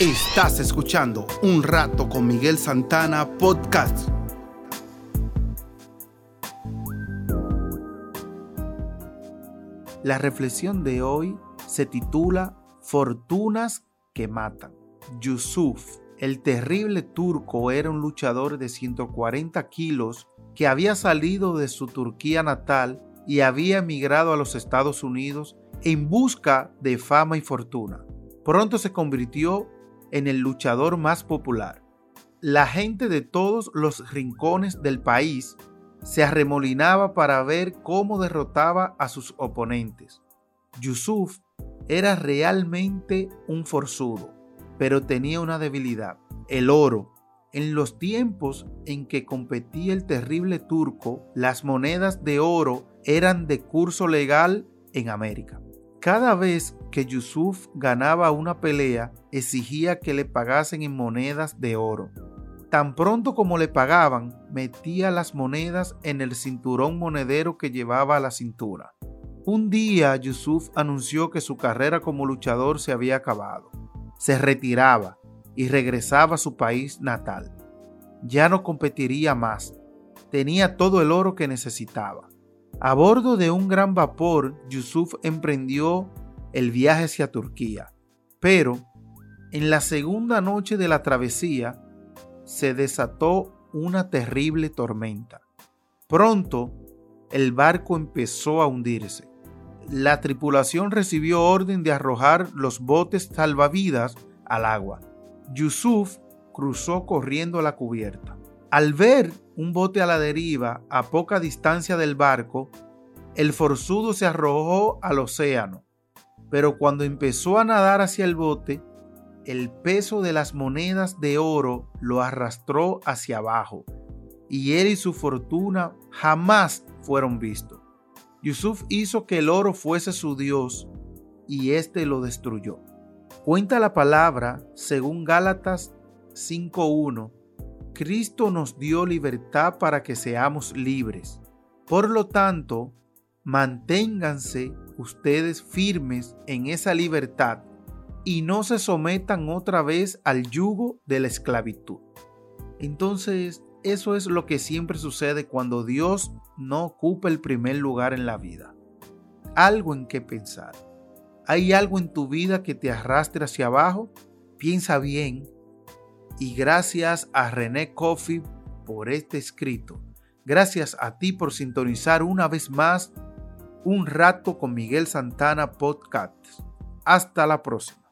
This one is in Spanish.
Estás escuchando Un Rato con Miguel Santana Podcast. La reflexión de hoy se titula Fortunas que matan. Yusuf, el terrible turco, era un luchador de 140 kilos que había salido de su Turquía natal y había emigrado a los Estados Unidos en busca de fama y fortuna. Pronto se convirtió en el luchador más popular. La gente de todos los rincones del país se arremolinaba para ver cómo derrotaba a sus oponentes. Yusuf era realmente un forzudo, pero tenía una debilidad, el oro. En los tiempos en que competía el terrible turco, las monedas de oro eran de curso legal en América. Cada vez que Yusuf ganaba una pelea, exigía que le pagasen en monedas de oro. Tan pronto como le pagaban, metía las monedas en el cinturón monedero que llevaba a la cintura. Un día Yusuf anunció que su carrera como luchador se había acabado. Se retiraba y regresaba a su país natal. Ya no competiría más. Tenía todo el oro que necesitaba. A bordo de un gran vapor, Yusuf emprendió el viaje hacia Turquía. Pero, en la segunda noche de la travesía, se desató una terrible tormenta. Pronto, el barco empezó a hundirse. La tripulación recibió orden de arrojar los botes salvavidas al agua. Yusuf cruzó corriendo a la cubierta. Al ver un bote a la deriva a poca distancia del barco, el forzudo se arrojó al océano. Pero cuando empezó a nadar hacia el bote, el peso de las monedas de oro lo arrastró hacia abajo, y él y su fortuna jamás fueron vistos. Yusuf hizo que el oro fuese su Dios, y éste lo destruyó. Cuenta la palabra, según Gálatas 5.1, Cristo nos dio libertad para que seamos libres. Por lo tanto, manténganse ustedes firmes en esa libertad y no se sometan otra vez al yugo de la esclavitud. Entonces, eso es lo que siempre sucede cuando Dios no ocupa el primer lugar en la vida. Algo en que pensar. ¿Hay algo en tu vida que te arrastre hacia abajo? Piensa bien y gracias a René Coffey por este escrito. Gracias a ti por sintonizar una vez más un rato con Miguel Santana Podcast. Hasta la próxima.